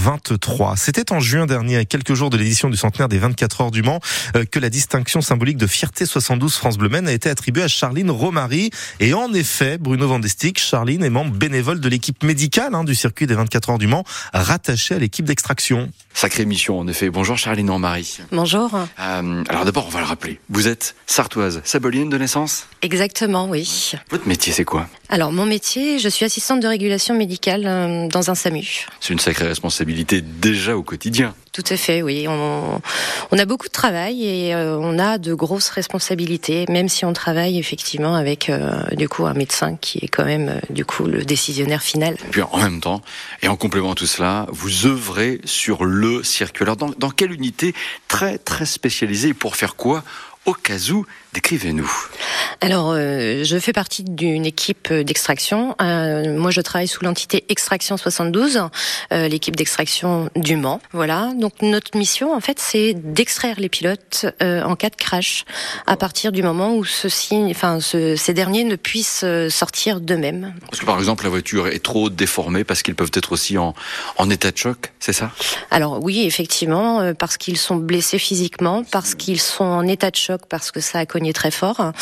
1923. C'était en juin dernier, à quelques jours de l'édition du centenaire des 24 heures du Mans, euh, que la distinction symbolique de fierté 72 France Bleu a été attribuée à Charline Romary. Et en effet, Bruno Vandestick, Charline est membre bénévole de l'équipe médicale hein, du circuit des 24 heures du Mans, rattachée à l'équipe d'extraction. Sacrée mission, en effet. Bonjour Charline Romary. Bonjour. Euh, alors d'abord, on va le rappeler. Vous êtes sartoise, sabolienne de naissance? Exactement, oui. Votre métier, c'est quoi? Alors mon métier, je suis assistante de régulation médicale euh, dans un SAMU. C'est une sacrée responsabilité déjà au quotidien. Tout à fait, oui. On, a beaucoup de travail et euh, on a de grosses responsabilités, même si on travaille effectivement avec euh, du coup un médecin qui est quand même euh, du coup le décisionnaire final. Et puis en même temps, et en complément à tout cela, vous œuvrez sur le circulaire. Dans, dans quelle unité très très spécialisée pour faire quoi au cas où Décrivez-nous. Alors, euh, je fais partie d'une équipe d'extraction. Euh, moi, je travaille sous l'entité Extraction 72, euh, l'équipe d'extraction du Mans. Voilà. Donc, notre mission, en fait, c'est d'extraire les pilotes en cas de crash, à partir du moment où ceux-ci, enfin, ce, ces derniers ne puissent sortir d'eux-mêmes. Parce que, par exemple, la voiture est trop déformée parce qu'ils peuvent être aussi en, en état de choc, c'est ça? Alors, oui, effectivement, parce qu'ils sont blessés physiquement, parce qu'ils sont en état de choc, parce que ça a connu très fort.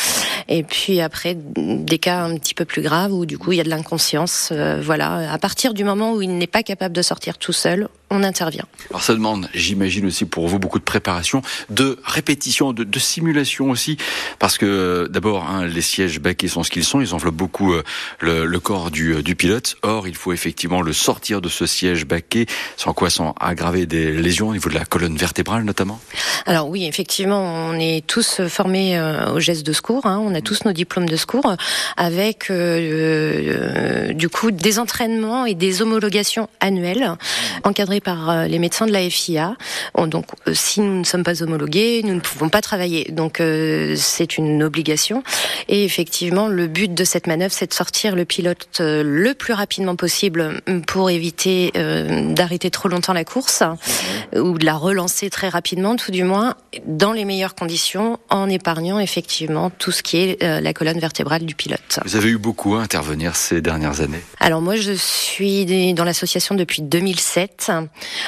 Et puis après, des cas un petit peu plus graves où du coup il y a de l'inconscience. Euh, voilà, à partir du moment où il n'est pas capable de sortir tout seul, on intervient. Alors ça demande, j'imagine aussi pour vous, beaucoup de préparation, de répétition, de, de simulation aussi, parce que euh, d'abord, hein, les sièges baquets sont ce qu'ils sont, ils enveloppent beaucoup euh, le, le, corps du, euh, du, pilote. Or, il faut effectivement le sortir de ce siège baquet, sans quoi sans aggraver des lésions au niveau de la colonne vertébrale notamment. Alors oui, effectivement, on est tous formés euh, au geste de secours, hein, on a tous nos diplômes de secours, avec euh, du coup des entraînements et des homologations annuelles encadrées par euh, les médecins de la FIA. Donc, euh, si nous ne sommes pas homologués, nous ne pouvons pas travailler. Donc, euh, c'est une obligation. Et effectivement, le but de cette manœuvre, c'est de sortir le pilote le plus rapidement possible pour éviter d'arrêter trop longtemps la course ou de la relancer très rapidement, tout du moins, dans les meilleures conditions, en épargnant effectivement tout ce qui est la colonne vertébrale du pilote. Vous avez eu beaucoup à intervenir ces dernières années? Alors moi, je suis dans l'association depuis 2007.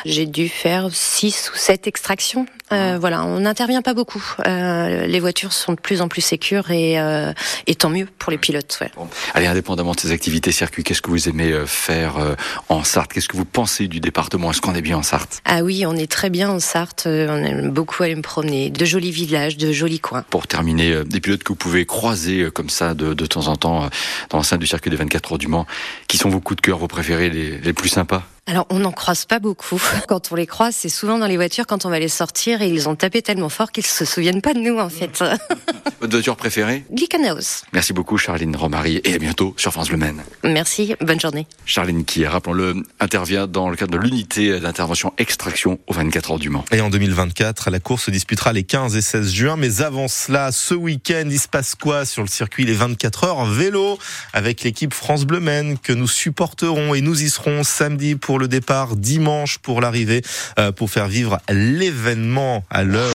J'ai dû faire six ou sept extractions. Euh, voilà, on n'intervient pas beaucoup. Euh, les voitures sont de plus en plus sécures et, euh, et tant mieux pour les pilotes. Ouais. Bon. Allez, indépendamment de ces activités circuit, qu'est-ce que vous aimez faire en Sarthe? Qu'est-ce que vous pensez du département? Est-ce qu'on est bien en Sarthe? Ah oui, on est très bien en Sarthe. On aime beaucoup aller me promener. De jolis villages, de jolis coins. Pour terminer, des pilotes que vous pouvez croiser comme ça de, de temps en temps dans l'enceinte du circuit des 24 heures du Mans, qui sont vos coups de cœur, vos préférés, les, les plus sympas? Alors, on n'en croise pas beaucoup. Quand on les croise, c'est souvent dans les voitures quand on va les sortir et ils ont tapé tellement fort qu'ils se souviennent pas de nous, en fait. Votre voiture préférée? Glickenhaus. Merci beaucoup, Charline Romary, et à bientôt sur France Le Maine. Merci, bonne journée. Charline qui, rappelons-le, intervient dans le cadre de l'unité d'intervention extraction aux 24 heures du Mans. Et en 2024, la course se disputera les 15 et 16 juin. Mais avant cela, ce week-end, il se passe quoi sur le circuit les 24 heures vélo avec l'équipe France Bleu Maine que nous supporterons et nous y serons samedi pour le départ, dimanche pour l'arrivée, euh, pour faire vivre l'événement à l'heure.